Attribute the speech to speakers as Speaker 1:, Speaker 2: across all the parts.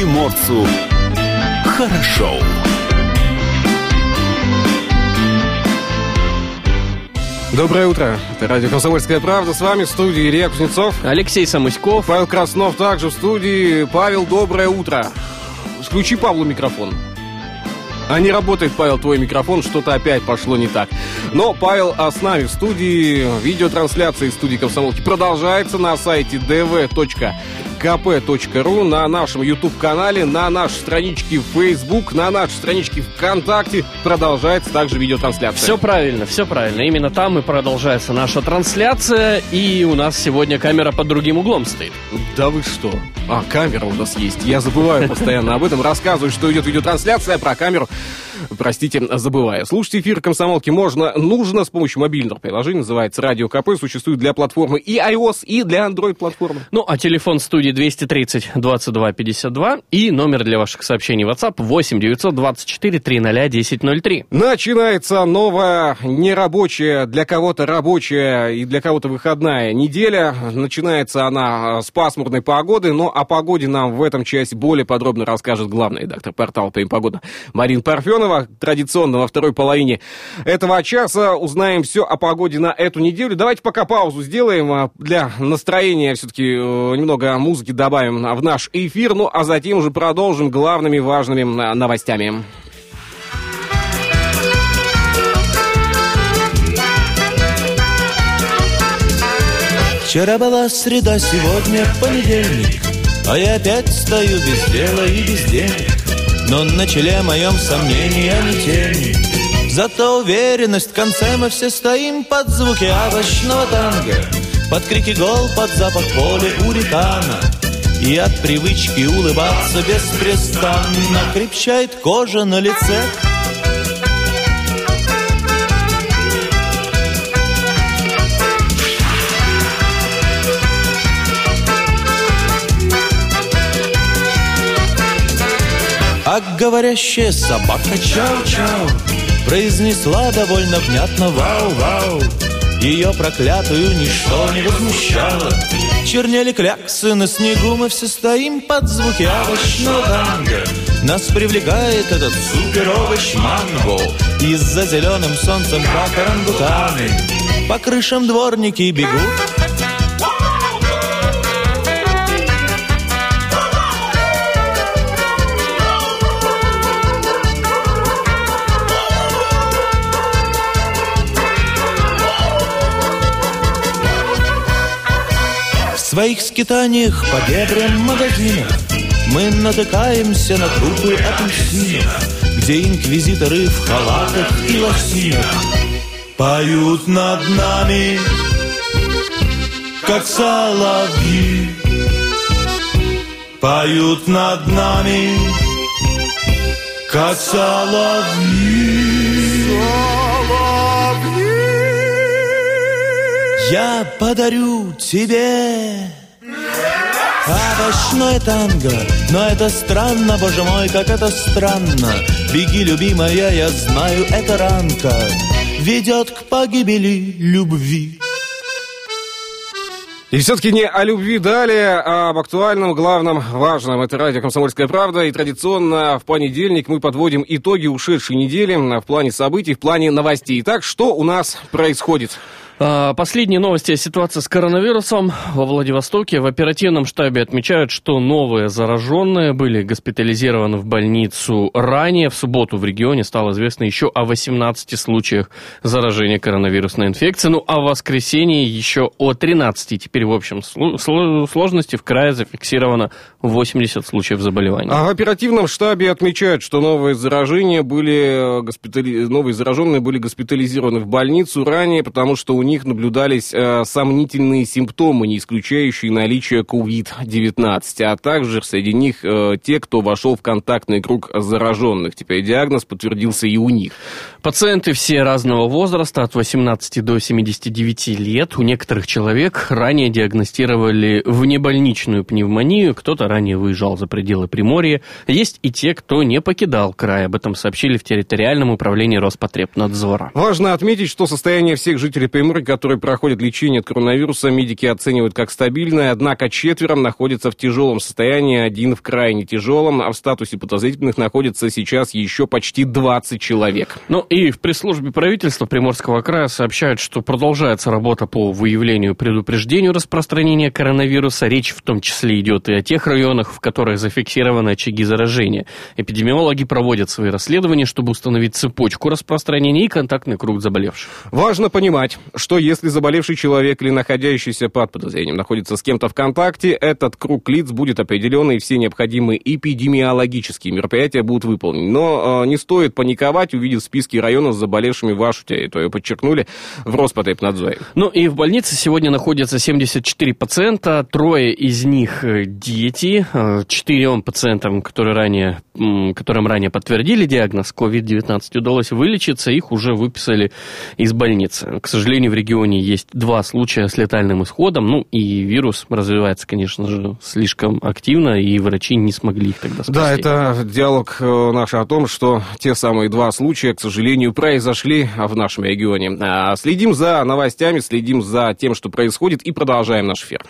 Speaker 1: приморцу хорошо.
Speaker 2: Доброе утро. Это радио «Комсомольская правда». С вами в студии Илья Кузнецов.
Speaker 3: Алексей Самуськов.
Speaker 2: Павел Краснов также в студии. Павел, доброе утро. Включи Павлу микрофон. А не работает, Павел, твой микрофон, что-то опять пошло не так. Но Павел а с нами в студии. Видеотрансляция из студии «Комсомолки» продолжается на сайте dv.com kp.ru, на нашем YouTube-канале, на нашей страничке в Facebook, на нашей страничке ВКонтакте продолжается также видеотрансляция.
Speaker 3: Все правильно, все правильно. Именно там и продолжается наша трансляция, и у нас сегодня камера под другим углом стоит.
Speaker 2: Да вы что? А, камера у нас есть. Я забываю постоянно об этом. Рассказываю, что идет видеотрансляция про камеру. Простите, забываю. Слушать эфир «Комсомолки» можно, нужно с помощью мобильного приложения. Называется «Радио КП». Существует для платформы и iOS, и для Android-платформы.
Speaker 3: Ну, а телефон студии 230 22 52 и номер для ваших сообщений WhatsApp 8 924 300 1003.
Speaker 2: Начинается новая нерабочая, для кого-то рабочая и для кого-то выходная неделя. Начинается она с пасмурной погоды, но о погоде нам в этом части более подробно расскажет главный редактор портала «Прим Погода» Марин Парфенова. Традиционно во второй половине этого часа узнаем все о погоде на эту неделю. Давайте пока паузу сделаем а, для настроения все-таки э, немного музыки добавим в наш эфир, ну а затем уже продолжим главными важными а, новостями.
Speaker 4: Вчера была среда, сегодня понедельник А я опять стою без дела и без денег Но на челе моем сомнения не тени. Зато уверенность в конце мы все стоим под звуки овощного танго. Под крики гол, под запах поля уритана. И от привычки улыбаться беспрестанно Крепчает кожа на лице А говорящая собака чау-чау Произнесла довольно внятно вау-вау Ее проклятую ничто не возмущало. Чернели кляксы на снегу Мы все стоим под звуки овощного танго. Нас привлекает этот супер-овощ манго. Из-за зеленым солнцем как орангутаны По крышам дворники бегут своих скитаниях по бедрам магазинов. Мы натыкаемся на трупы апельсинов Где инквизиторы в халатах и лосинах Поют над нами, как соловьи. Поют над нами, как соловьи. Я подарю тебе Овощное танго Но это странно, боже мой, как это странно Беги, любимая, я знаю, это ранка Ведет к погибели любви
Speaker 2: И все-таки не о любви далее, а об актуальном, главном, важном. Это радио «Комсомольская правда». И традиционно в понедельник мы подводим итоги ушедшей недели в плане событий, в плане новостей. Итак, что у нас происходит?
Speaker 3: А, Последние новости о ситуации с коронавирусом во Владивостоке. В оперативном штабе отмечают, что новые зараженные были госпитализированы в больницу ранее. В субботу в регионе стало известно еще о 18 случаях заражения коронавирусной инфекцией. Ну а в воскресенье еще о 13. Теперь в общем сложности в крае зафиксировано 80 случаев заболевания.
Speaker 2: А в оперативном штабе отмечают, что новые заражения были госпитали... новые зараженные были госпитализированы в больницу ранее, потому что у них наблюдались э, сомнительные симптомы, не исключающие наличие COVID-19, а также среди них э, те, кто вошел в контактный круг зараженных. Теперь диагноз подтвердился и у них.
Speaker 3: Пациенты все разного возраста, от 18 до 79 лет. У некоторых человек ранее диагностировали внебольничную пневмонию, кто-то ранее выезжал за пределы Приморья. Есть и те, кто не покидал край. Об этом сообщили в территориальном управлении Роспотребнадзора.
Speaker 2: Важно отметить, что состояние всех жителей Приморья пассажиры, которые проходят лечение от коронавируса, медики оценивают как стабильное, однако четверо находятся в тяжелом состоянии, один в крайне тяжелом, а в статусе подозрительных находится сейчас еще почти 20 человек.
Speaker 3: Ну и в пресс-службе правительства Приморского края сообщают, что продолжается работа по выявлению предупреждению распространения коронавируса. Речь в том числе идет и о тех районах, в которых зафиксированы очаги заражения. Эпидемиологи проводят свои расследования, чтобы установить цепочку распространения и контактный круг заболевших.
Speaker 2: Важно понимать, что если заболевший человек или находящийся под подозрением находится с кем-то в контакте, этот круг лиц будет определен, и все необходимые эпидемиологические мероприятия будут выполнены. Но э, не стоит паниковать, увидев списки районов с заболевшими вашу территорию. Подчеркнули в Роспотребнадзоре.
Speaker 3: Ну и в больнице сегодня находятся 74 пациента, трое из них э, дети, э, четырем пациентам, которые ранее, которым ранее подтвердили диагноз COVID-19, удалось вылечиться, их уже выписали из больницы. К сожалению, в регионе есть два случая с летальным исходом, ну и вирус развивается, конечно же, слишком активно, и врачи не смогли их тогда спасти.
Speaker 2: Да, это диалог э, наш о том, что те самые два случая, к сожалению, произошли в нашем регионе. А, следим за новостями, следим за тем, что происходит, и продолжаем наш эфир.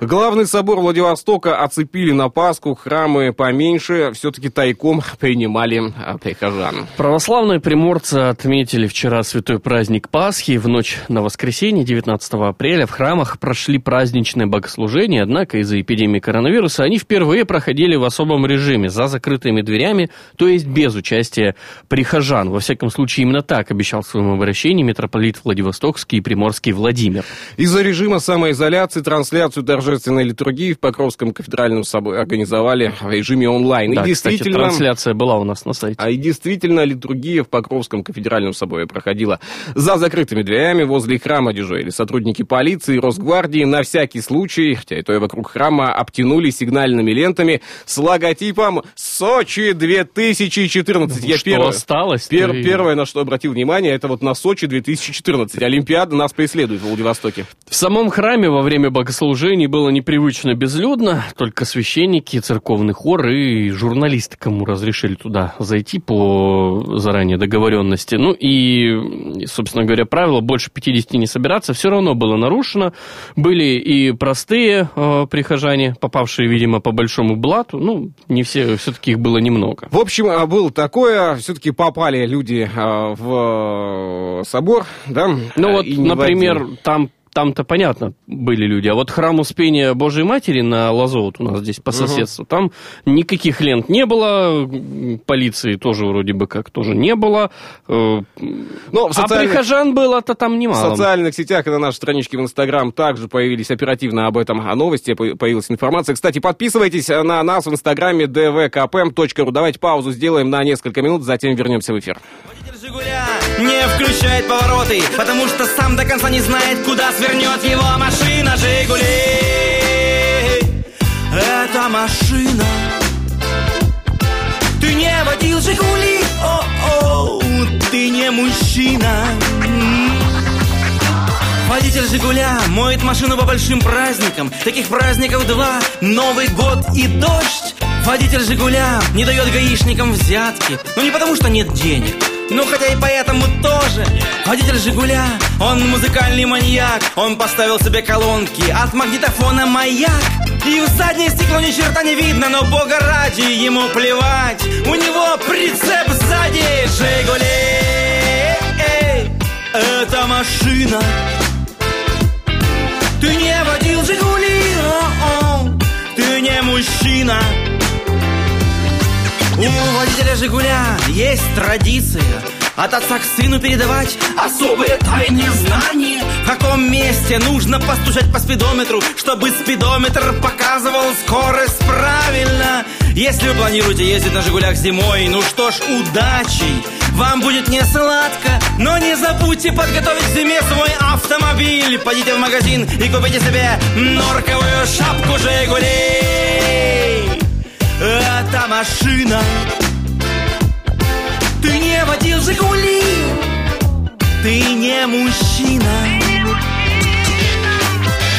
Speaker 2: Главный собор Владивостока оцепили на Пасху, храмы поменьше, все-таки тайком принимали а, прихожан.
Speaker 3: Православные приморцы отметили вчера святой праздник Пасхи. В ночь на воскресенье, 19 апреля, в храмах прошли праздничные богослужения, однако из-за эпидемии коронавируса они впервые проходили в особом режиме, за закрытыми дверями, то есть без участия прихожан. Во всяком случае, именно так обещал в своем обращении митрополит Владивостокский и Приморский Владимир.
Speaker 2: Из-за режима самоизоляции трансляцию торжественных торжественной литургии в Покровском кафедральном соборе организовали в режиме онлайн.
Speaker 3: Да, и действительно, кстати, трансляция была у нас на сайте.
Speaker 2: А и действительно, литургия в Покровском кафедральном соборе проходила за закрытыми дверями возле храма дежурили сотрудники полиции и Росгвардии на всякий случай, территорию вокруг храма обтянули сигнальными лентами с логотипом «Сочи 2014». Ну,
Speaker 3: Я что первое, осталось?
Speaker 2: Пер, и... Первое, на что обратил внимание, это вот на Сочи 2014. Олимпиада нас преследует в Владивостоке.
Speaker 3: В самом храме во время богослужений был было непривычно безлюдно, только священники, церковный хор и журналисты, кому разрешили туда зайти по заранее договоренности. Ну и, собственно говоря, правило больше 50 не собираться все равно было нарушено. Были и простые э, прихожане, попавшие, видимо, по большому блату. Ну, не все, все-таки их было немного.
Speaker 2: В общем, а, было такое, все-таки попали люди э, в собор, да?
Speaker 3: Ну вот, например, там там-то понятно были люди. А вот храм Успения Божьей Матери на Лазо, вот у нас здесь по соседству, угу. там никаких лент не было, полиции тоже вроде бы как тоже не было. Э, Но в социальных... А прихожан было-то там немало.
Speaker 2: В социальных сетях и на нашей страничке в Инстаграм также появились оперативно об этом о новости, появилась информация. Кстати, подписывайтесь на нас в Инстаграме dvkpm.ru. Давайте паузу сделаем на несколько минут, затем вернемся в эфир.
Speaker 5: Жигуля не включает повороты, потому что сам до конца не знает, куда свернет его машина Жигули. Это машина. Ты не водил Жигули, о-о, ты не мужчина. Водитель «Жигуля» моет машину по большим праздникам. Таких праздников два – Новый год и дождь. Водитель «Жигуля» не дает гаишникам взятки. Но не потому, что нет денег, ну хотя и поэтому тоже. Водитель Жигуля, он музыкальный маньяк. Он поставил себе колонки от магнитофона «Маяк» И в заднее стекло ни черта не видно, но бога ради ему плевать. У него прицеп сзади. «Жигули» это машина. Ты не водил «Жигули», о -о, ты не мужчина у водителя «Жигуля» есть традиция. От отца к сыну передавать особые тайные знания. В каком месте нужно постучать по спидометру Чтобы спидометр показывал скорость правильно? Если вы планируете ездить на «Жигулях» зимой Ну что ж, удачи! Вам будет не сладко, но не забудьте подготовить к зиме свой автомобиль. Пойдите в магазин и купите себе норковую шапку «Жигулей» Это машина Ты не водил Жигули Ты не мужчина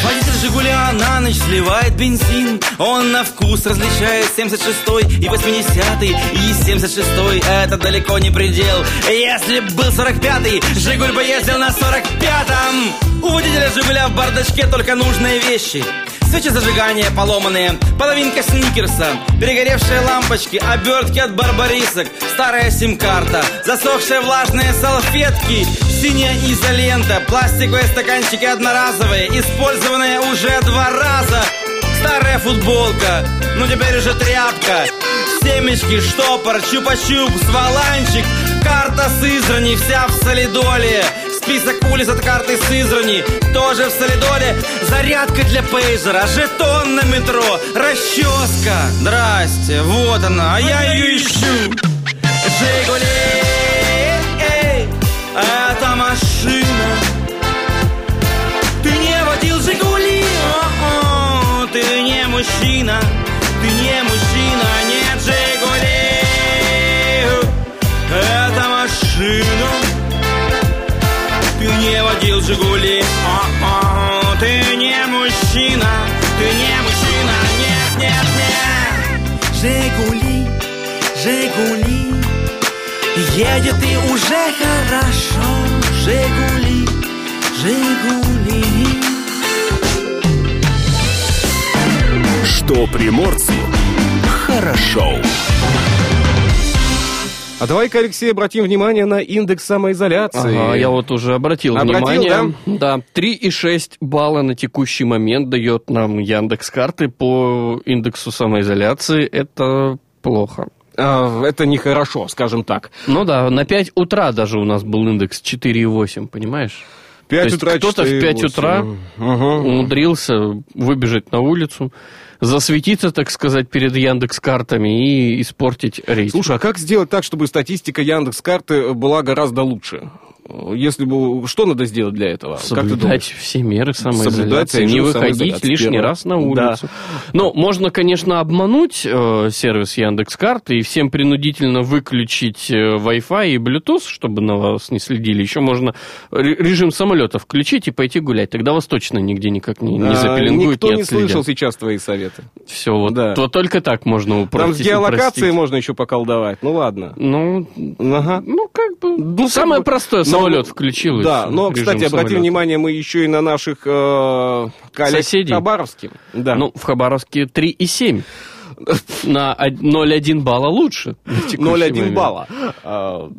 Speaker 5: Водитель Жигуля на ночь сливает бензин. Он на вкус различает 76 и 80 и 76 это далеко не предел. Если б был 45-й, Жигуль бы ездил на 45-м. У водителя Жигуля в бардачке только нужные вещи. Свечи зажигания поломанные, половинка сникерса, перегоревшие лампочки, обертки от барбарисок, старая сим-карта, засохшие влажные салфетки, синяя изолента, пластиковые стаканчики одноразовые, использованные уже два раза, старая футболка, ну теперь уже тряпка, семечки, штопор, чупа-чупс, валанчик, карта Сызрани, вся в солидоле, Список улиц от карты Сызрани Тоже в Солидоле. Зарядка для пейзера Жетон на метро Расческа. Здрасте, вот она, а я ее ищу. Жигули Эй, это машина. Ты не водил Жигули О-о, Ты не мужчина Ты не мужчина, Жигули. О-о, Ты не мужчина Ты не мужчина. Нет, нет, нет. Жигули, Жигули. Едет и уже хорошо. Жигули, Жигули.
Speaker 1: Что приморцу хорошо.
Speaker 2: А давай-ка, Алексей, обратим внимание на индекс самоизоляции.
Speaker 3: Ага, я вот уже обратил,
Speaker 2: Обратил,
Speaker 3: внимание. Да? да, 3,6 балла на текущий момент дает нам Яндекс карты по индексу самоизоляции. Это плохо.
Speaker 2: А, это нехорошо, скажем так.
Speaker 3: Ну да, на 5 утра даже у нас был индекс 4,8, понимаешь?
Speaker 2: 5
Speaker 3: То
Speaker 2: утра,
Speaker 3: кто-то в
Speaker 2: 4,
Speaker 3: 5 утра
Speaker 2: Ага.
Speaker 3: умудрился выбежать на улицу, засветиться, так сказать, перед Яндекс картами и испортить рейс.
Speaker 2: Слушай, а как сделать так, чтобы статистика Яндекс карты была гораздо лучше? Если бы... Что надо сделать для этого?
Speaker 3: Соблюдать все меры самоизоляции, не выходить лишний раз на улицу. Ну, можно, конечно, обмануть э, сервис Яндекс.Карты и всем принудительно выключить э, Wi-Fi и Bluetooth, чтобы на вас не следили. Еще можно ре- режим самолета включить и пойти гулять. Тогда вас точно нигде никак не, не
Speaker 2: А,
Speaker 3: запеленгуют,
Speaker 2: Никто
Speaker 3: не
Speaker 2: не слышал сейчас твои советы.
Speaker 3: Все, вот
Speaker 2: Да.
Speaker 3: то только так можно упростить.
Speaker 2: Там с геолокацией
Speaker 3: упростить.
Speaker 2: можно еще поколдовать. Ну ладно.
Speaker 3: Ну,
Speaker 2: Ага.
Speaker 3: ну, как бы...
Speaker 2: Ну,
Speaker 3: самое
Speaker 2: как бы-
Speaker 3: простое,
Speaker 2: Но-
Speaker 3: самолет включил.
Speaker 2: Да, но, кстати, обратим
Speaker 3: самолета.
Speaker 2: внимание, мы еще и на наших э, коллег
Speaker 3: Соседей.
Speaker 2: в Хабаровске. Да.
Speaker 3: Ну, в Хабаровске 3,7. На од- 0,1 балла лучше. на текущий
Speaker 2: 0,1
Speaker 3: момент.
Speaker 2: балла. А.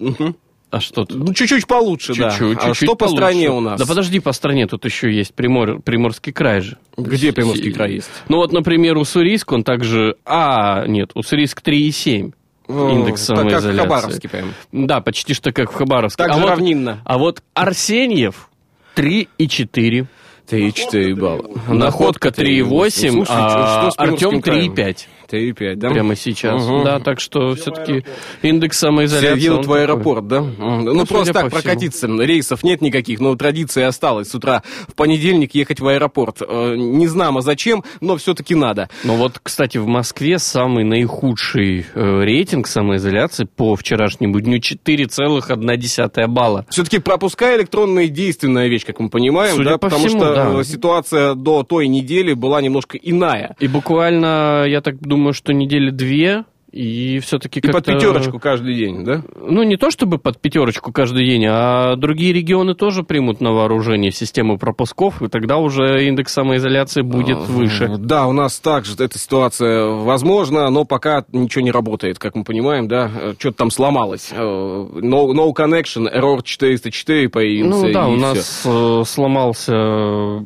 Speaker 3: А что тут?
Speaker 2: Ну, чуть-чуть получше, да.
Speaker 3: Чуть-чуть,
Speaker 2: А
Speaker 3: чуть-чуть
Speaker 2: что по
Speaker 3: получше.
Speaker 2: стране у нас?
Speaker 3: Да подожди, по стране тут еще есть Примор... Приморский край же.
Speaker 2: Где Приморский край есть?
Speaker 3: Ну вот, например, Уссурийск, он также... А, нет, Уссурийск 3,7. Индекс
Speaker 2: так как в
Speaker 3: самоизоляции.
Speaker 2: Хабаровске прям.
Speaker 3: Да, почти что как в Хабаровске.
Speaker 2: Так
Speaker 3: а
Speaker 2: же
Speaker 3: вот,
Speaker 2: равнинно.
Speaker 3: А вот Арсеньев 3,4.
Speaker 2: 3,4 балла.
Speaker 3: Находка 3,8,
Speaker 2: Слушай,
Speaker 3: а Артем
Speaker 2: краем?
Speaker 3: 3,5.
Speaker 2: 3,5, да?
Speaker 3: Прямо сейчас.
Speaker 2: Мгм.
Speaker 3: Да, так что все-таки индекс самоизоляции...
Speaker 2: Едут
Speaker 3: он
Speaker 2: в
Speaker 3: такой.
Speaker 2: аэропорт, да? Ну,
Speaker 3: судя
Speaker 2: просто так
Speaker 3: по всему.
Speaker 2: прокатиться. Рейсов нет никаких, но традиция осталась с утра в понедельник ехать в аэропорт. Э, Не знамо зачем, но все-таки надо.
Speaker 3: Но вот, кстати, в Москве самый наихудший э, рейтинг самоизоляции по вчерашнему дню 4,1 балла.
Speaker 2: Все-таки пропуска электронные действенная вещь, как мы понимаем,
Speaker 3: Судя
Speaker 2: да,
Speaker 3: по
Speaker 2: потому
Speaker 3: всему,
Speaker 2: что
Speaker 3: да.
Speaker 2: э, ситуация до той недели была немножко иная.
Speaker 3: И буквально, я так думаю, что недели две, и все-таки
Speaker 2: И под пятерочку каждый день, да?
Speaker 3: Ну, не то чтобы под пятерочку каждый день, а другие регионы тоже примут на вооружение систему пропусков, и тогда уже индекс самоизоляции будет выше.
Speaker 2: Да, у нас также эта ситуация возможна, но пока ничего не работает, как мы понимаем, да, что-то там сломалось. Э, No, no connection, error 404 появился.
Speaker 3: Ну да, у нас э, сломался э,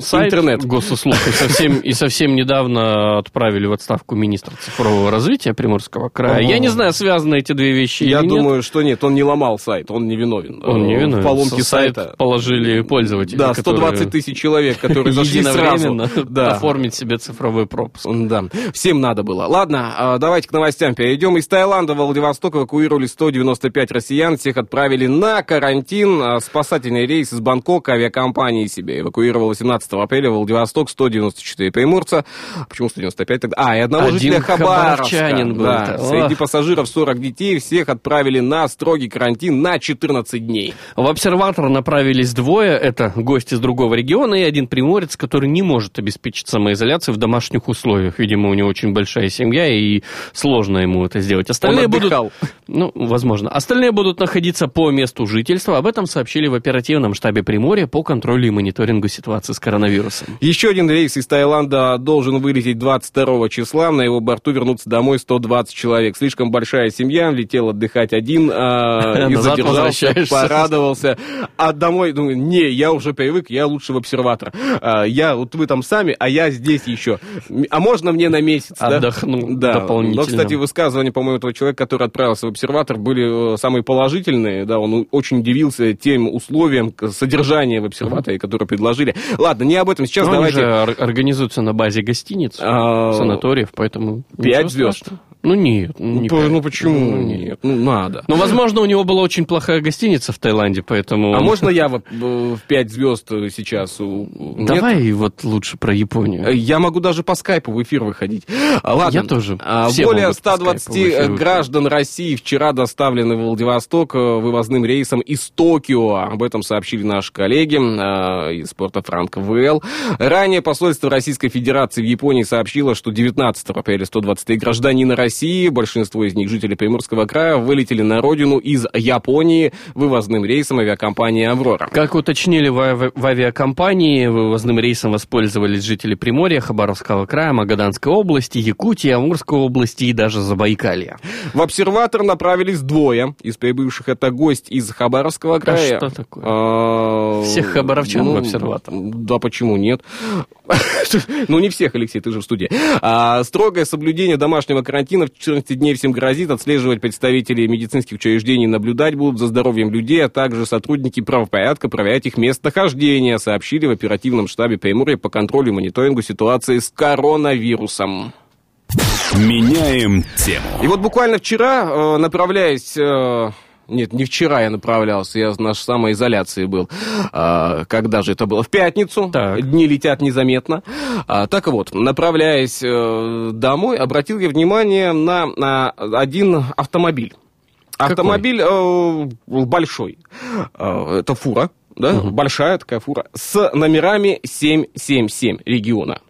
Speaker 3: сайт
Speaker 2: Интернет.
Speaker 3: госуслуг, и совсем, и совсем недавно отправили в отставку министра цифрового развития Приморского края. Я не знаю, связаны эти две вещи
Speaker 2: Я
Speaker 3: или нет.
Speaker 2: думаю, что нет, он не ломал сайт, он не виновен.
Speaker 3: Он не
Speaker 2: Э,
Speaker 3: виновен.
Speaker 2: В поломке
Speaker 3: Сайт
Speaker 2: сайта.
Speaker 3: положили пользователи,
Speaker 2: Да,
Speaker 3: которые
Speaker 2: 120 тысяч человек, которые зашли сразу. Да.
Speaker 3: оформить себе цифровой пропуск.
Speaker 2: Да, всем надо было. Ладно, а, давайте к новостям перейдем. Из Таиланда в Владивосток эвакуировали 195 россиян. Всех отправили на карантин. А, Спасательный рейс из Бангкока авиакомпании себе эвакуировала 17 апреля в Владивосток 194 приморца. Почему 195 тогда? А, и одного
Speaker 3: Один
Speaker 2: жителя Хабаровска.
Speaker 3: Он был.
Speaker 2: Да, среди пассажиров 40 детей, всех отправили на строгий карантин на 14 дней.
Speaker 3: В обсерватор направились двое, это гость из другого региона и один приморец, который не может обеспечить самоизоляцию в домашних условиях. Видимо, у него очень большая семья, и сложно ему это сделать. Остальные будут... Ну, возможно. Остальные будут находиться по месту жительства. Об этом сообщили в оперативном штабе Приморья по контролю и мониторингу ситуации с коронавирусом.
Speaker 2: Еще один рейс из Таиланда должен вылететь 22 числа. На его борту вернуться домой 120 человек. Слишком большая семья, летел отдыхать один а, и задержался, порадовался. А домой, ну, не, я уже привык, я лучше в обсерватор. А, Я, вот вы там сами, а я здесь еще. А можно мне на месяц, да?
Speaker 3: Отдохну
Speaker 2: Да.
Speaker 3: дополнительно.
Speaker 2: Но, кстати, высказывания, по-моему, этого человека, который отправился в обсерватор, были э, самые положительные. Да, он очень удивился тем условиям содержания в обсерваторе, которые предложили. Ладно, не об этом сейчас.
Speaker 3: Ну, они
Speaker 2: давайте.
Speaker 3: же ор- организуются на базе гостиниц,
Speaker 2: А,
Speaker 3: санаториев, поэтому...
Speaker 2: Пять звезд.
Speaker 3: страшного. Ну, нет. Ну, не
Speaker 2: Ну,
Speaker 3: пять.
Speaker 2: ну почему
Speaker 3: Ну, нет.
Speaker 2: нет? Ну, надо.
Speaker 3: Ну, возможно, у него была очень плохая гостиница в Таиланде, поэтому...
Speaker 2: А можно я в, в 5 звезд сейчас? у- Нет?
Speaker 3: Давай вот лучше про Японию.
Speaker 2: Э, Я могу даже по скайпу в эфир выходить. А, Ладно.
Speaker 3: Я тоже.
Speaker 2: А,
Speaker 3: Все
Speaker 2: Более
Speaker 3: могут по
Speaker 2: 120
Speaker 3: скайпу в эфир выходить.
Speaker 2: граждан России вчера доставлены в Владивосток э, вывозным рейсом из Токио. Об этом сообщили наши коллеги э, из порта Франк ВЛ. Ранее посольство Российской Федерации в Японии сообщило, что 19 апреля 123 гражданина России, большинство из них жители Приморского края, вылетели на родину из Японии вывозным рейсом авиакомпании «Аврора».
Speaker 3: Как уточнили в, ави- в авиакомпании, вывозным рейсом воспользовались жители Приморья, Хабаровского края, Магаданской области, Якутии, Амурской области и даже Забайкалья.
Speaker 2: В обсерватор направились двое из прибывших. Это гость из Хабаровского края.
Speaker 3: что такое?
Speaker 2: А,
Speaker 3: Всех хабаровчан в обсерватор?
Speaker 2: Да, почему нет? Ну, не всех, Алексей, ты же в студии. А, Строгое соблюдение домашнего карантина в 14 дней всем грозит. Отслеживать представителей медицинских учреждений наблюдать будут за здоровьем людей, а также сотрудники правопорядка проверять их местонахождение, сообщили в оперативном штабе Приморья по контролю и мониторингу ситуации с коронавирусом.
Speaker 1: Меняем тему.
Speaker 2: И вот буквально вчера, э, направляясь... Нет, не вчера я направлялся, я на самоизоляции был. А, Когда же это было? В пятницу.
Speaker 3: Так.
Speaker 2: Дни летят незаметно. А, Так вот, направляясь э, домой, обратил я внимание на, на один автомобиль. Автомобиль э, большой. Э, Это фура, да? Большая такая фура. С номерами 777 региона.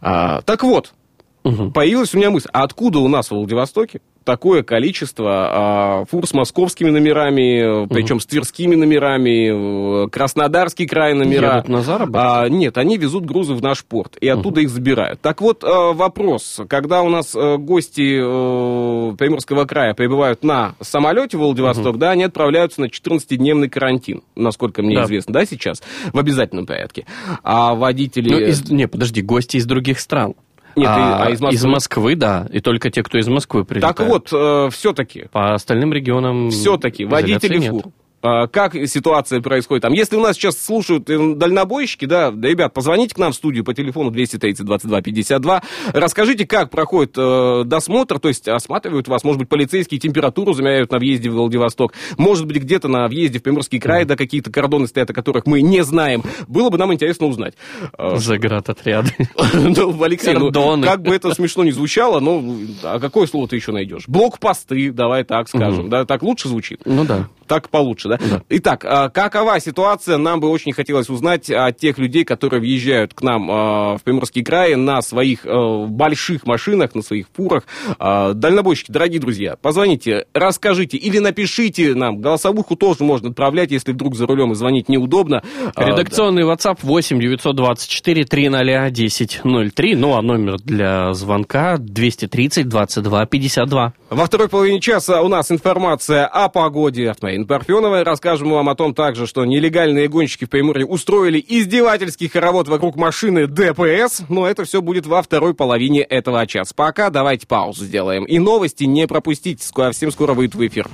Speaker 2: А, Так вот, появилась у меня мысль, а откуда у нас в Владивостоке такое количество а, фур с московскими номерами, причем с тверскими номерами, э, Краснодарский край номера.
Speaker 3: Едут на заработки?
Speaker 2: А, нет, они везут грузы в наш порт, и оттуда их забирают. Так вот, э, вопрос, когда у нас э, гости э, Приморского края прибывают на самолете в Владивосток, да, они отправляются на 14-дневный карантин, насколько мне
Speaker 3: Да.
Speaker 2: известно, да, сейчас, в обязательном порядке. А водители...
Speaker 3: Ну, из- не, подожди, гости из других стран.
Speaker 2: Нет, и- а из Москвы?
Speaker 3: Из Москвы, да. И только те, кто из Москвы прилетает.
Speaker 2: Так вот, все-таки,
Speaker 3: По остальным регионам...
Speaker 2: все-таки, водители фур. А, Как ситуация происходит там? Если у нас сейчас слушают э, дальнобойщики, да, да, ребят, позвоните к нам в студию по телефону 230 22 52. Расскажите, как проходит э, досмотр, то есть осматривают вас, может быть, полицейские температуру замеряют на въезде в Владивосток, может быть, где-то на въезде в Приморский край, да, какие-то кордоны стоят, о которых мы не знаем. Было бы нам интересно узнать. Э,
Speaker 3: Заградотряды.
Speaker 2: Ну, Алексей, ну, как бы это смешно не звучало, но а какое слово ты еще найдешь? Блокпосты, давай так скажем. Да, так лучше звучит?
Speaker 3: Ну да.
Speaker 2: Так получше, да? Итак, а, какова ситуация? Нам бы очень хотелось узнать от тех людей, которые въезжают к нам а, в Приморский край на своих а, больших машинах, на своих фурах. А, Дальнобойщики, дорогие друзья, позвоните, расскажите или напишите нам. Голосовуху тоже можно отправлять, если вдруг за рулем и звонить неудобно.
Speaker 3: Редакционный WhatsApp 8 924 300 1003. Ну, а номер для звонка 230 22 52.
Speaker 2: Во второй половине часа у нас информация о погоде от Марины Парфеновой. Расскажем вам о том также, что нелегальные гонщики в Приморье устроили издевательский хоровод вокруг машины ДПС. Но это все будет во второй половине этого часа. Пока давайте паузу сделаем. И новости не пропустите. Скоро, всем скоро выйдут в эфир.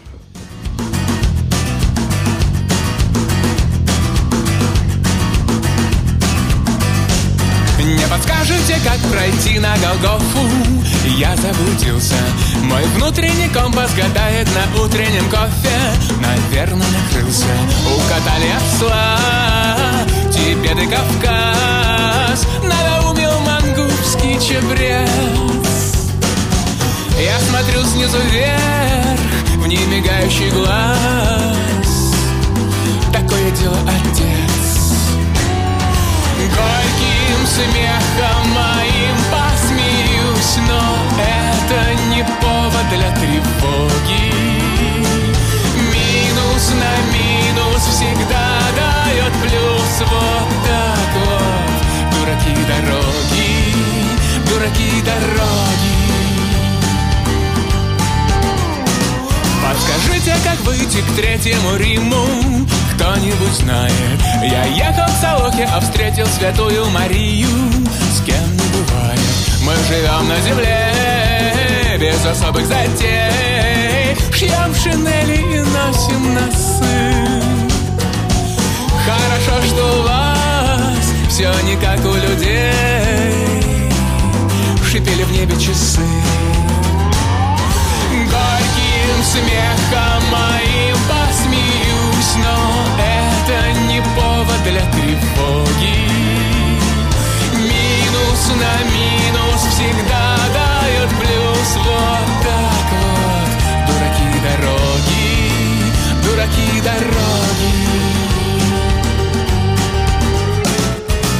Speaker 6: Не подскажете, как пройти на Голгофу? я заблудился. Мой внутренний компас гадает на утреннем кофе. Наверное, накрылся. Укатали осла. Тебе ты Кавказ. Надо умел мангубский чебрец. Я смотрю снизу вверх В немигающий глаз. Такое дело, а как выйти к третьему Риму? Кто-нибудь знает? Я ехал в Салохе, а встретил святую Марию. С кем не бывает, мы живем на земле без особых затей. Шьем шинели и носим носы. Хорошо, что у вас все не как у людей. Шипели в небе часы горьким смехом моим посмеюсь, но это не повод для тревоги. Минус на минус всегда дает плюс, вот так вот, дураки дороги, дураки дороги.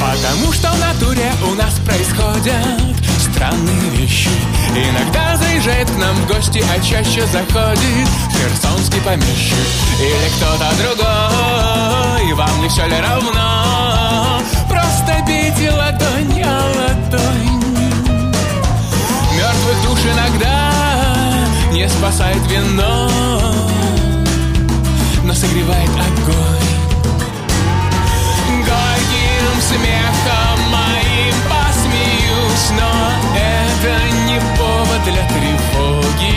Speaker 6: Потому что в натуре у нас происходят странные вещи. Иногда заезжает к нам в гости, а чаще заходит Херсонский помещик. Или кто-то другой Вам не все ли равно? Просто бейте ладонь о ладонь. Мертвых душ иногда не спасает вино Но согревает огонь. Горьким смехом моим посмеюсь Но это не повод для тревоги.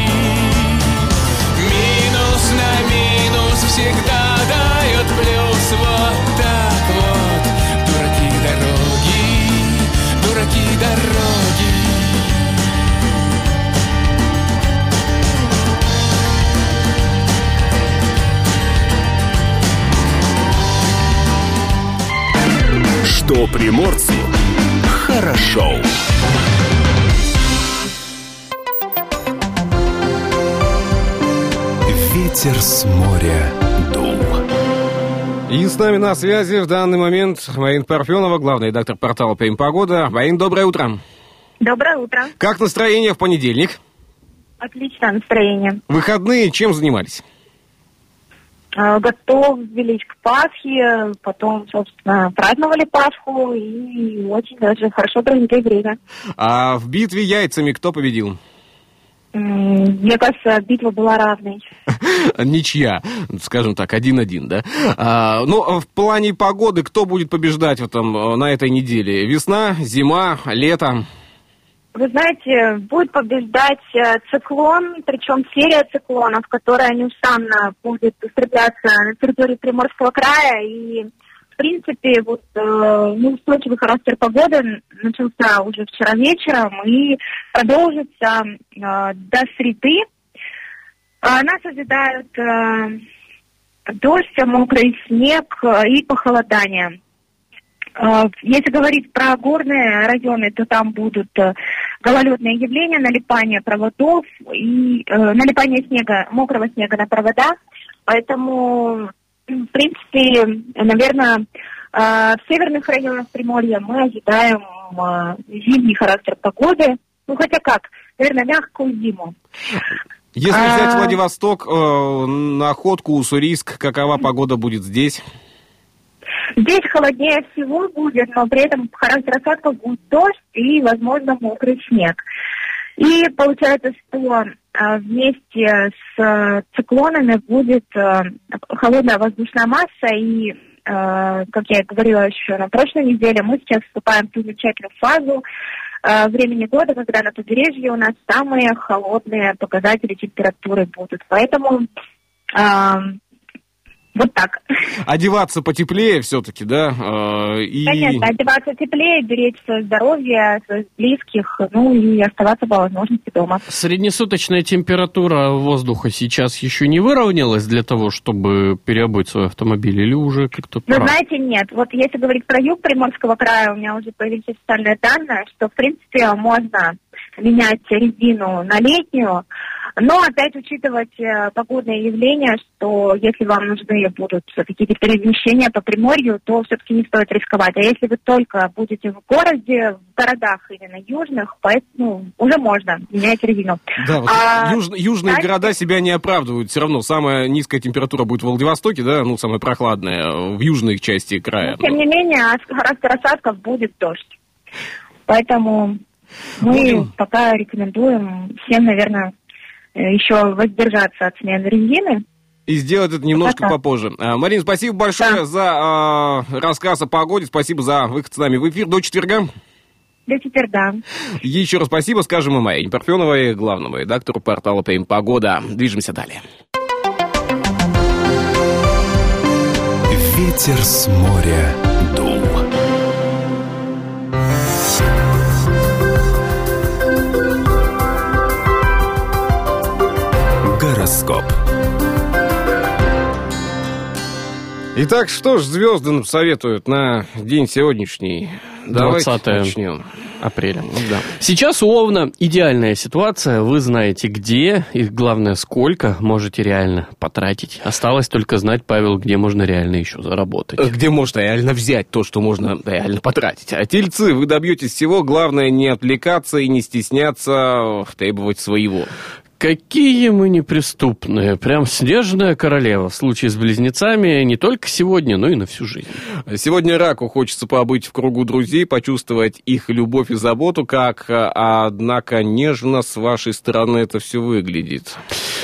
Speaker 6: Минус на минус всегда дает плюс. Вот так вот, дураки дороги, дураки дороги.
Speaker 1: Что приморцу хорошо. Ветер с моря дул.
Speaker 2: И с нами на связи в данный момент Марина Парфенова, главный редактор портала «Прим Погода». Марин, доброе утро.
Speaker 7: Доброе утро.
Speaker 2: Как настроение в понедельник?
Speaker 7: Отличное настроение.
Speaker 2: Выходные чем занимались?
Speaker 7: Э, Готовились к Пасхе, потом, собственно, праздновали Пасху и очень даже хорошо провели время.
Speaker 2: А в битве яйцами кто победил?
Speaker 7: Мне кажется, битва была равной.
Speaker 2: Ничья, скажем так, один-один, да? А, ну, а в плане погоды кто будет побеждать в этом, э, на этой неделе? Весна, зима, лето?
Speaker 7: Вы знаете, будет побеждать э, циклон, причем серия циклонов, которая неустанно будет устремляться на территории Приморского края. И, в принципе, вот э, неустойчивый характер погоды начался уже вчера вечером и продолжится э, до среды. А Нас ожидают э, дождь, мокрый снег э, и похолодание. Если говорить про горные районы, то там будут гололедные явления, налипание проводов и э, налипание снега, мокрого снега на провода. Поэтому, в принципе, наверное, э, в северных районах Приморья мы ожидаем э, зимний характер погоды. Ну, хотя как, наверное, мягкую зиму.
Speaker 2: Если взять
Speaker 7: А.
Speaker 2: Владивосток, э, находку, Уссурийск, какова погода будет здесь?
Speaker 7: Здесь холоднее всего будет, но при этом характер осадков будет дождь и, возможно, мокрый снег. И получается, что э, вместе с э, циклонами будет э, холодная воздушная масса и, как я и говорила еще на прошлой неделе, мы сейчас вступаем в ту замечательную фазу времени года, когда на побережье у нас самые холодные показатели температуры будут. Поэтому вот так.
Speaker 2: Одеваться потеплее все-таки, да? э, и...
Speaker 7: Конечно, одеваться теплее, беречь свое здоровье, своих близких, ну и оставаться по возможности дома.
Speaker 3: Среднесуточная температура воздуха сейчас еще не выровнялась для того, чтобы переобуть свой автомобиль, или уже как-то
Speaker 7: Вы
Speaker 3: пора?
Speaker 7: знаете, нет. Вот если говорить про юг Приморского края, у меня уже появились официальные данные, что, в принципе, можно менять резину на летнюю, но опять учитывать э, погодные явления, что если вам нужны будут какие-то перемещения по Приморью, то все-таки не стоит рисковать. А если вы только будете в городе, в городах именно южных, поэтому ну, уже можно менять резину.
Speaker 2: Да, вот
Speaker 7: А,
Speaker 2: юж- южные
Speaker 7: кстати-
Speaker 2: города себя не оправдывают. Все равно самая низкая температура будет в Владивостоке, да, ну, самая прохладная, в южной части края.
Speaker 7: Но, тем не менее, от характера осадков будет дождь. Поэтому мы
Speaker 2: Будем-
Speaker 7: пока рекомендуем всем, наверное, э, еще воздержаться от смены резины.
Speaker 2: И сделать это немножко
Speaker 7: Пока.
Speaker 2: попозже. А, Марин, спасибо большое
Speaker 7: Да.
Speaker 2: за а, рассказ о погоде, спасибо за выход с нами в эфир. До четверга.
Speaker 7: До четверга.
Speaker 2: Еще раз спасибо, скажем и Майе Парфеновой, главному редактору портала ПМ Погода. Движемся далее.
Speaker 1: Ветер с моря Гороскоп.
Speaker 2: Итак, что ж звезды нам советуют на день сегодняшний? Давайте
Speaker 3: 20
Speaker 2: начнем.
Speaker 3: апреля.
Speaker 2: Да.
Speaker 3: Сейчас у Овна идеальная ситуация. Вы знаете, где и, главное, сколько можете реально потратить. Осталось только знать, Павел, где можно реально еще заработать.
Speaker 2: Где можно реально взять то, что можно реально потратить. А тельцы, вы добьетесь всего, главное не отвлекаться и не стесняться требовать своего.
Speaker 3: Какие мы неприступные. Прям снежная королева. В случае с близнецами не только сегодня, но и на всю жизнь.
Speaker 2: Сегодня раку хочется побыть в кругу друзей, почувствовать их любовь и заботу, как, а, однако, нежно с вашей стороны это все выглядит.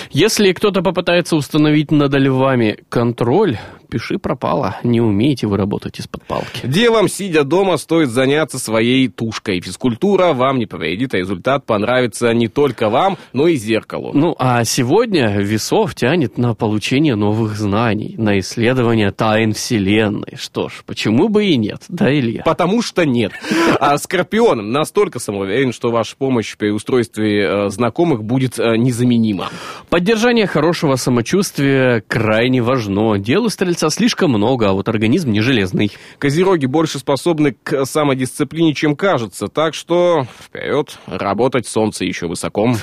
Speaker 3: Если кто-то попытается установить над львами контроль, пиши пропало. Не умеете вы работать из-под палки.
Speaker 2: Делом, сидя дома, стоит заняться своей тушкой. Физкультура вам не повредит, а результат понравится не только вам, но и зеркалу.
Speaker 3: Ну, а сегодня весов тянет на получение новых знаний, на исследование тайн Вселенной. Что ж, почему бы и нет, да, Илья?
Speaker 2: Потому что нет. А Скорпион настолько самоуверен, что ваша помощь при устройстве э, знакомых будет э, незаменима.
Speaker 3: Поддержание хорошего самочувствия крайне важно. Дел у стрельца слишком много, а вот организм не железный.
Speaker 2: Козероги больше способны к самодисциплине, чем кажется. Так что вперед, работать, солнце еще высоко.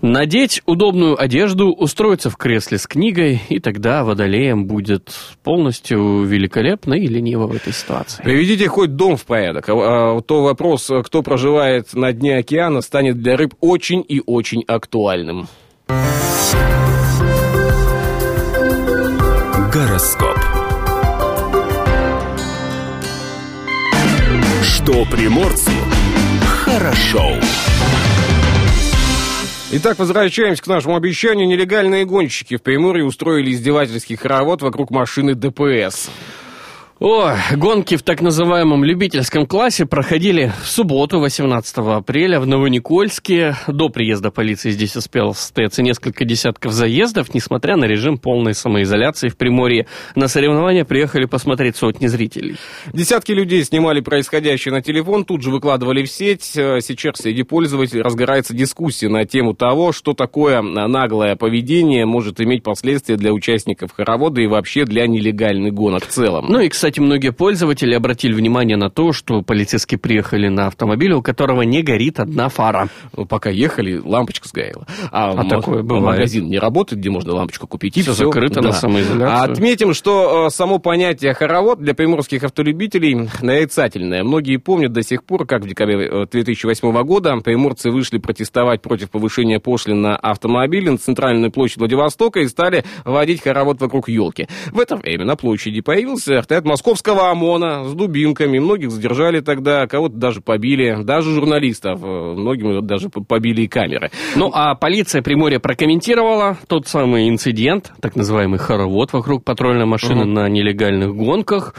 Speaker 3: Надеть удобную одежду, устроиться в кресле с книгой, и тогда водолеем будет полностью великолепно и лениво в этой ситуации.
Speaker 2: Приведите хоть дом в порядок. А, а, то вопрос, кто проживает на дне океана, станет для рыб очень и очень актуальным.
Speaker 1: Гороскоп. Что приморцу хорошо.
Speaker 2: Итак, возвращаемся к нашему обещанию. Нелегальные гонщики в Приморье устроили издевательский хоровод вокруг машины ДПС.
Speaker 3: О, гонки в так называемом любительском классе проходили в субботу, 18 апреля, в Новоникольске. До приезда полиции здесь успело состояться несколько десятков заездов, несмотря на режим полной самоизоляции в Приморье. На соревнования приехали посмотреть сотни зрителей.
Speaker 2: Десятки людей снимали происходящее на телефон, тут же выкладывали в сеть. Сейчас среди пользователей разгорается дискуссия на тему того, что такое наглое поведение может иметь последствия для участников хоровода и вообще для нелегальных гонок в целом.
Speaker 3: Ну и, кстати, многие пользователи обратили внимание на то, что полицейские приехали на автомобиле, у которого не горит одна фара.
Speaker 2: Ну, пока ехали, лампочка сгорела. А,
Speaker 3: А
Speaker 2: ма-
Speaker 3: такое бывает.
Speaker 2: магазин не работает, где можно лампочку купить. и
Speaker 3: Всё
Speaker 2: всё.
Speaker 3: закрыто на самоизоляцию.
Speaker 2: А отметим, что э, само понятие хоровод для приморских автолюбителей нарицательное. Многие помнят до сих пор, как в декабре э, 2008 года приморцы вышли протестовать против повышения пошлин на автомобили на центральную площадь Владивостока и стали водить хоровод вокруг елки. В это время на площади появился вертолет московского ОМОНа с дубинками. Многих задержали тогда, кого-то даже побили, даже журналистов. Э, Многим даже побили и камеры.
Speaker 3: Ну, а полиция Приморья прокомментировала тот самый инцидент, так называемый хоровод вокруг патрульной машины на нелегальных гонках.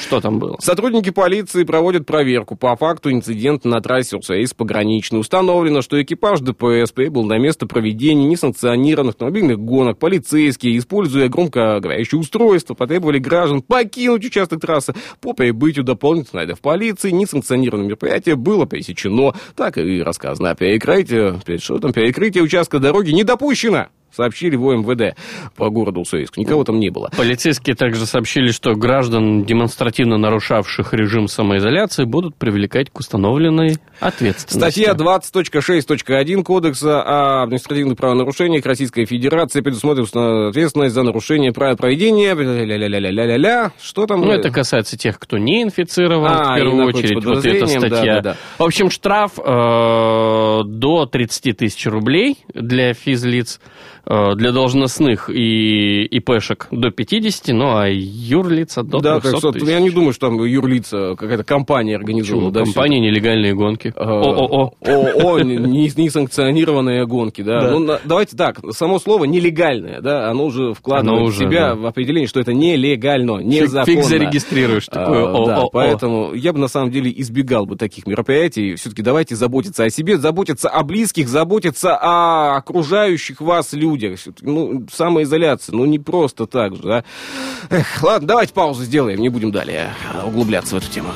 Speaker 3: Что там было?
Speaker 2: Сотрудники полиции проводят проверку. По факту инцидента на трассе УСАИС пограничной. Установлено, что экипаж ДПС прибыл на место проведения несанкционированных автомобильных гонок. Полицейские, используя громкоговорящее устройство, потребовали граждан покинуть участок трассы. По прибытию дополнительно в полиции несанкционированное мероприятие было пресечено. Так и рассказано о перекрытии. Что там, перекрытие участка дороги не допущено. Сообщили в МВД по городу Уссурийск. Никого там не было.
Speaker 3: Полицейские также сообщили, что граждан, демонстративно нарушавших режим самоизоляции, будут привлекать к установленной ответственности.
Speaker 2: Статья 20.6.1 Кодекса о административных правонарушениях Российской Федерации предусмотрит ответственность за нарушение правил проведения. Ля-ля-ля-ля-ля-ля. Что там?
Speaker 3: Ну, это касается тех, кто не инфицирован,
Speaker 2: А,
Speaker 3: в первую очередь, вот эта статья.
Speaker 2: да-да-да.
Speaker 3: В общем, штраф э, до 30 тысяч рублей для физлиц, для должностных и ИПшек до 50, ну а юрлица до
Speaker 2: Да,
Speaker 3: 300
Speaker 2: так
Speaker 3: тысяч.
Speaker 2: я не думаю, что там юрлица, какая-то компания организовала.
Speaker 3: Почему?
Speaker 2: да,
Speaker 3: Компания нелегальные гонки.
Speaker 2: это.
Speaker 3: ООО.
Speaker 2: ООО, не- несанкционированные гонки, да. Ну, давайте так, само слово нелегальное, да, оно уже вкладывает в себя в определение, что это нелегально, незаконно.
Speaker 3: Фиг зарегистрируешь такое
Speaker 2: да,
Speaker 3: ООО.
Speaker 2: поэтому я бы на самом деле избегал бы таких мероприятий. Все-таки давайте заботиться о себе, заботиться о близких, заботиться о окружающих вас людях. Всё-таки, Ну, самоизоляция, ну не просто так же, да. Эх, ладно, давайте паузу сделаем, не будем далее углубляться в эту тему.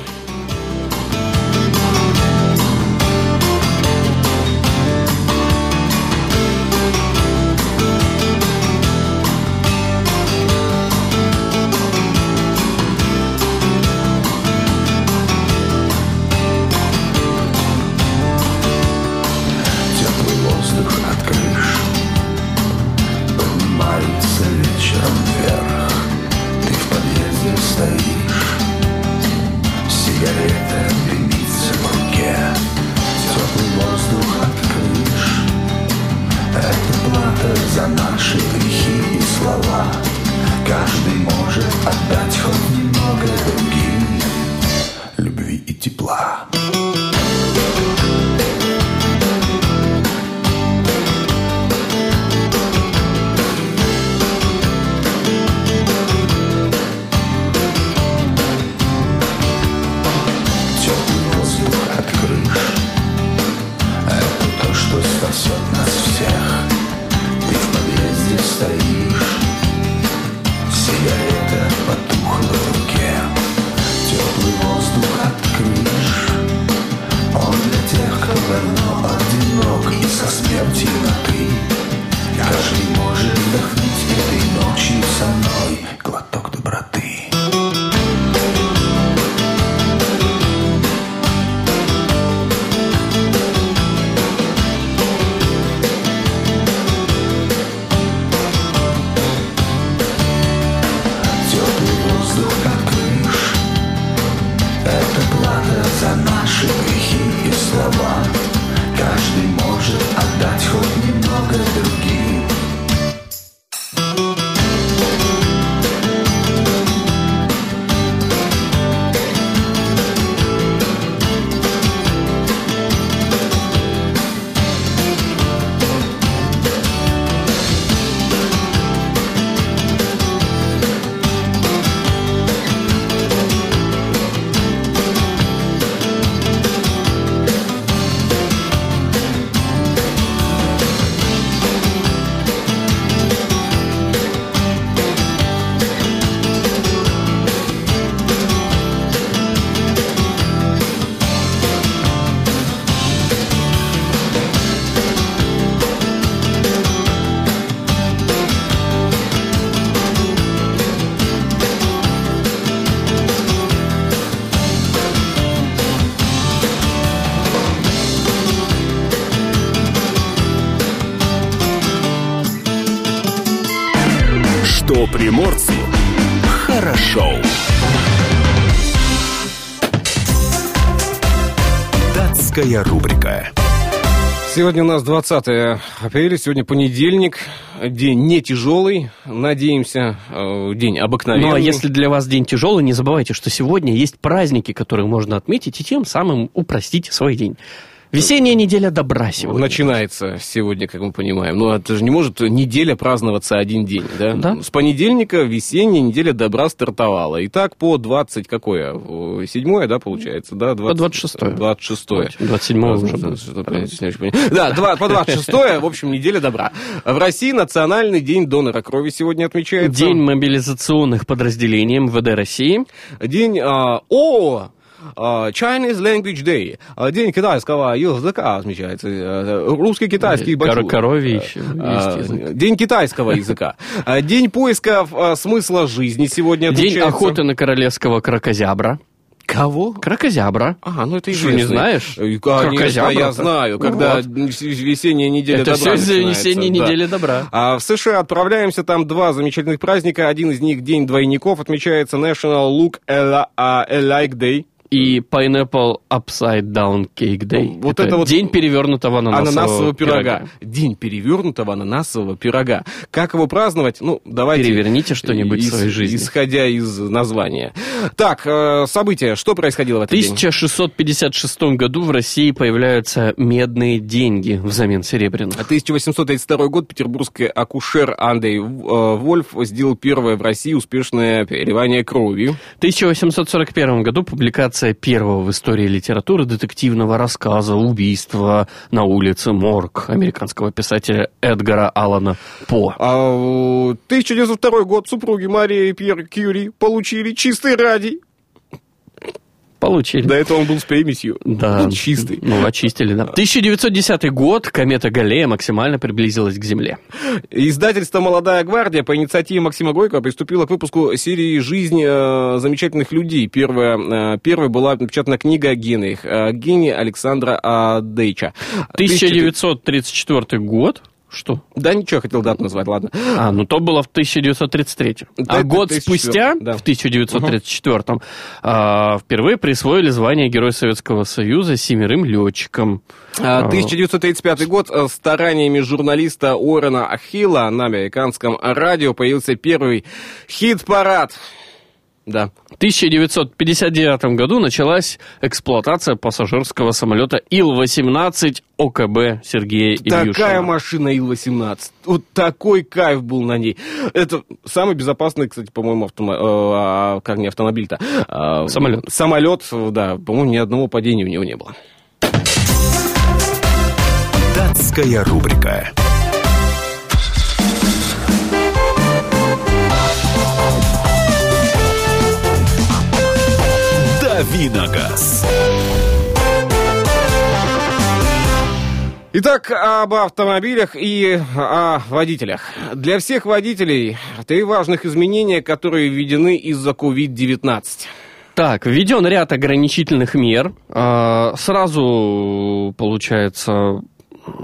Speaker 2: Сегодня у нас 20 апреля, сегодня понедельник, день не тяжелый, надеемся, э, день обыкновенный.
Speaker 3: Ну, а если для вас день тяжелый, не забывайте, что сегодня есть праздники, которые можно отметить, и тем самым упростите свой день. Весенняя неделя добра сегодня.
Speaker 2: Начинается сегодня, как мы понимаем. Ну, это же не может неделя праздноваться один день, да?
Speaker 3: Да.
Speaker 2: С понедельника весенняя неделя добра стартовала. И так по 20, какое? Седьмое, да, получается? Да, 20,
Speaker 3: 26-е.
Speaker 2: 26-е.
Speaker 3: 27 уже.
Speaker 2: Да, два- по 26 в общем, неделя добра. В России национальный день донора крови сегодня отмечается.
Speaker 3: День мобилизационных подразделений МВД России.
Speaker 2: День... а, о! А, Chinese Language Day. А, День китайского языка отмечается. э, Русский, китайский,
Speaker 3: Кор- коровий еще
Speaker 2: А. День китайского языка. День поиска смысла жизни сегодня
Speaker 3: День
Speaker 2: отмечается.
Speaker 3: охоты на королевского крокозябра.
Speaker 2: Кого?
Speaker 3: Крокозябра.
Speaker 2: А, ну это
Speaker 3: Что,
Speaker 2: известно.
Speaker 3: не знаешь?
Speaker 2: Э, Конечно, я знаю, когда
Speaker 3: Вот.
Speaker 2: весенняя неделя
Speaker 3: Это
Speaker 2: добра
Speaker 3: все весенней
Speaker 2: да.
Speaker 3: недели добра.
Speaker 2: А в США отправляемся, там два замечательных праздника. Один из них День двойников, отмечается National Look Alike Day.
Speaker 3: И Pineapple Upside Down Cake Day.
Speaker 2: Вот это вот
Speaker 3: День перевернутого ананасового,
Speaker 2: Ананасового пирога. День перевернутого ананасового пирога. Как его праздновать? Ну, давайте...
Speaker 3: Переверните что-нибудь в
Speaker 2: ис-
Speaker 3: своей жизни.
Speaker 2: Исходя из названия. Так, э, события. Что происходило в
Speaker 3: В
Speaker 2: этот день?
Speaker 3: 1656 году в России появляются медные деньги взамен серебряных.
Speaker 2: 1832 год петербургский акушер Андрей э, Вольф сделал первое в России успешное переливание крови.
Speaker 3: В 1841 году публикация первого в истории литературы детективного рассказа «Убийство на улице Морг» американского писателя Эдгара Аллана По.
Speaker 2: А в 1902 год супруги Мария и Пьер Кьюри получили чистый радий.
Speaker 3: Получили.
Speaker 2: До этого он был с примесью.
Speaker 3: Да.
Speaker 2: Чистый.
Speaker 3: Ну, очистили, да. 1910 год. Комета Галлея максимально приблизилась к Земле.
Speaker 2: Издательство «Молодая гвардия» по инициативе Максима Горького приступило к выпуску серии «Жизнь э, замечательных людей». Первая, э, первой была напечатана книга о гениях. Э, гений Александра а, Дейча.
Speaker 3: 1934 год. Что?
Speaker 2: Да, ничего, хотел дату назвать, ладно.
Speaker 3: А, ну то было в 1933.
Speaker 2: Да,
Speaker 3: а год
Speaker 2: 1934,
Speaker 3: спустя,
Speaker 2: да.
Speaker 3: в 1934, а, впервые присвоили звание Герой Советского Союза семерым летчикам.
Speaker 2: А, 1935 год. э, Стараниями журналиста Уоррена Ахилла на американском радио появился первый хит-парад. Да.
Speaker 3: В 1959 году началась эксплуатация пассажирского самолета Ил-18 ОКБ Сергея Ильюшина.
Speaker 2: Такая машина Ил-18. Вот такой кайф был на ней. Это самый безопасный, кстати, по-моему, автомо... э, а, как не автомобиль-то? А,
Speaker 3: Самолет.
Speaker 2: Самолет, да. По-моему, ни одного падения у него не было.
Speaker 1: Датская рубрика. Давиногаз.
Speaker 2: Итак, об автомобилях и о водителях. Для всех водителей три важных изменения, которые введены из-за COVID-19.
Speaker 3: Так, введен ряд ограничительных мер. А, Сразу, получается,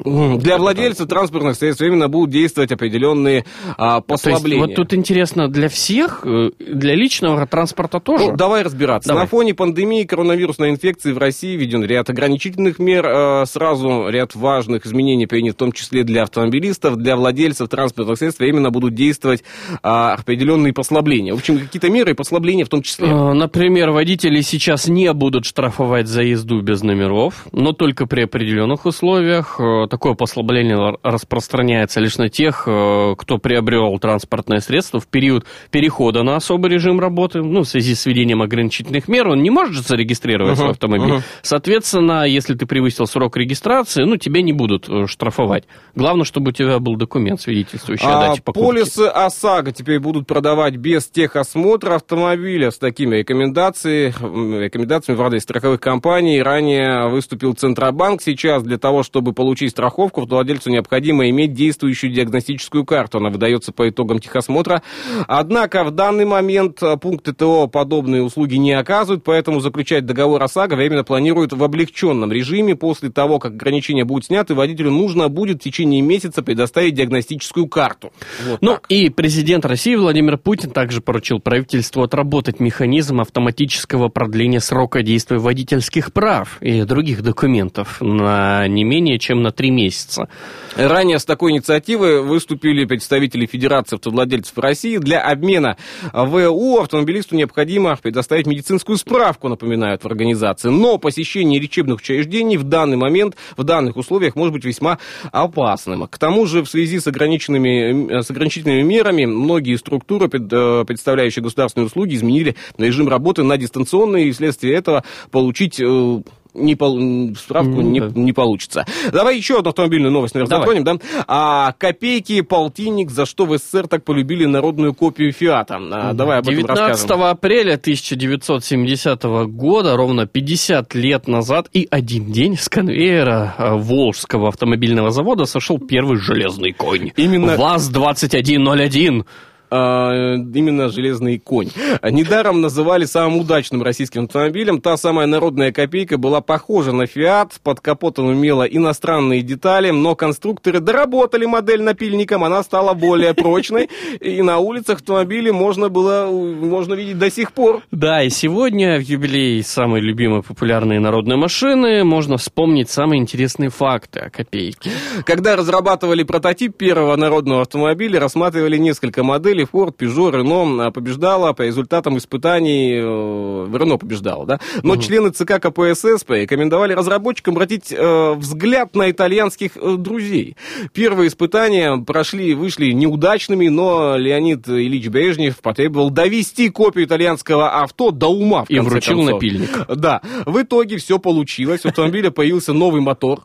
Speaker 2: Для владельцев транспортных средств временно будут действовать определенные а,
Speaker 3: То есть,
Speaker 2: послабления.
Speaker 3: вот тут интересно, для всех, э, для личного транспорта тоже?
Speaker 2: Ну, давай разбираться.
Speaker 3: Давай.
Speaker 2: На фоне пандемии коронавирусной инфекции в России введен ряд ограничительных мер, э, сразу ряд важных изменений принят, в том числе для автомобилистов, для владельцев транспортных средств временно будут действовать а, определенные послабления. В общем, какие-то меры и послабления в том числе.
Speaker 3: Э, Например, водители сейчас не будут штрафовать за езду без номеров, но только при определенных условиях. Э, Такое послабление распространяется лишь на тех, э, кто приобрел транспортное средство в период перехода на особый режим работы, ну, в связи с введением ограничительных мер, он не может же зарегистрировать свой
Speaker 2: Мгм,
Speaker 3: автомобиль.
Speaker 2: мгм.
Speaker 3: Соответственно, если ты превысил срок регистрации, ну, тебя не будут э, штрафовать. Главное, чтобы у тебя был документ, свидетельствующий о
Speaker 2: А
Speaker 3: дате покупки.
Speaker 2: полисы ОСАГО теперь будут продавать без техосмотра автомобиля с такими рекомендациями, рекомендациями в адрес страховых компаний. Ранее выступил Центробанк. Сейчас для того, чтобы получить страховку, владельцу необходимо иметь действующую диагностическую карту. Она выдается по итогам техосмотра. Однако в данный момент э, пункты ТО подобные услуги не оказывают, поэтому заключать договор ОСАГО временно планируют в облегченном режиме. После того, как ограничения будут сняты, водителю нужно будет в течение месяца предоставить диагностическую карту. Вот
Speaker 3: Ну
Speaker 2: так.
Speaker 3: и президент России Владимир Путин также поручил правительству отработать механизм автоматического продления срока действия водительских прав и других документов на не менее чем на три месяца.
Speaker 2: Ранее с такой инициативой выступили представители Федерации автовладельцев России. Для обмена ВУ автомобилисту необходимо предоставить медицинскую справку, напоминают в организации. Но посещение лечебных учреждений в данный момент, в данных условиях может быть весьма опасным. К тому же в связи с, ограниченными, с ограничительными мерами многие структуры, э, представляющие государственные услуги, изменили режим работы на дистанционный и вследствие этого получить э, не пол- справку
Speaker 3: Ну,
Speaker 2: не,
Speaker 3: да.
Speaker 2: не получится. Давай еще одну автомобильную новость, наверное,
Speaker 3: Давай.
Speaker 2: затронем, да? А, копейки, полтинник, за что в СССР так полюбили народную копию Фиата. А, давай об этом
Speaker 3: 19
Speaker 2: расскажем.
Speaker 3: апреля 1970 года, ровно 50 лет назад и один день с конвейера э, Волжского автомобильного завода сошел первый железный конь.
Speaker 2: Именно-
Speaker 3: ВАЗ-2101.
Speaker 2: А, именно железный конь. Недаром называли самым удачным российским автомобилем. Та самая народная копейка была похожа на Фиат, под капотом имела иностранные детали, но конструкторы доработали модель напильником, она стала более прочной, и на улицах автомобили можно было можно видеть до сих пор.
Speaker 3: Да, и сегодня в юбилей самой любимой популярной народной машины можно вспомнить самые интересные факты о копейке.
Speaker 2: Когда разрабатывали прототип первого народного автомобиля, рассматривали несколько моделей. Ford, Peugeot, Renault побеждала по результатам испытаний. э, Renault побеждала, да? Но члены ЦК КПСС порекомендовали разработчикам обратить э, взгляд на итальянских э, друзей. Первые испытания прошли, вышли неудачными, но Леонид Ильич Брежнев потребовал довести копию итальянского авто до ума. В
Speaker 3: И
Speaker 2: конце
Speaker 3: вручил
Speaker 2: концов.
Speaker 3: напильник.
Speaker 2: Да. В итоге все получилось. У автомобиля появился новый мотор.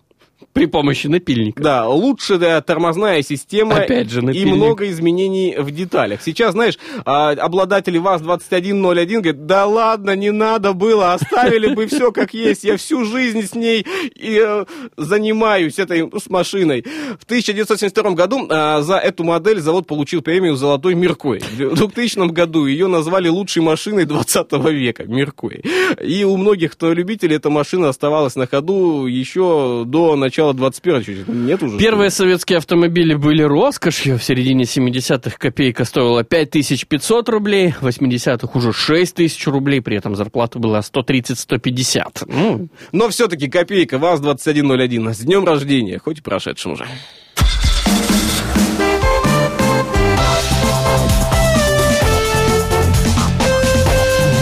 Speaker 3: При помощи напильника.
Speaker 2: Да, лучшая тормозная система
Speaker 3: Опять же,
Speaker 2: и
Speaker 3: напильник.
Speaker 2: много изменений в деталях. Сейчас, знаешь, а, обладатели ВАЗ-2101 говорят, да ладно, не надо было, оставили бы все как есть, я всю жизнь с ней и, э, занимаюсь этой ну, с машиной. В 1972 году а, за эту модель завод получил премию «Золотой Меркурий». В 2000 году ее назвали лучшей машиной 20 века, Меркурий. И у многих, кто любителей, эта машина оставалась на ходу еще до начала 21 чуть Нет уже?
Speaker 3: Первые советские автомобили были роскошью. В середине 70-х копейка стоила 5500 рублей, в 80-х уже 6000 рублей, при этом зарплата была 130-150. Ну,
Speaker 2: Но все-таки копейка ВАЗ-2101. С днем рождения, хоть и прошедшим уже.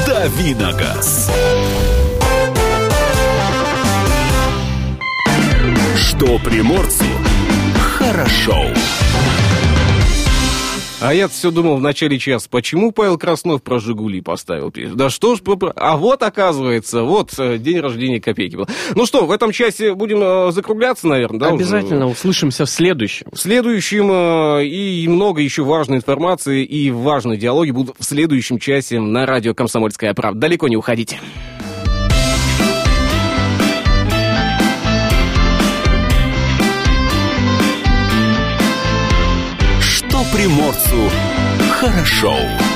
Speaker 1: Давиногаз. Что приморцу хорошо.
Speaker 2: А я все думал в начале часа, почему Павел Краснов про «Жигули» поставил? Да что ж, про- а вот оказывается, вот э, день рождения копейки был. Ну что, в этом часе будем э, закругляться, наверное, да? уже?
Speaker 3: обязательно услышимся в следующем.
Speaker 2: В следующем э, и много еще важной информации и важные диалоги будут в следующем часе на радио «Комсомольская правда». Далеко не уходите.
Speaker 1: Приморцу хорошо.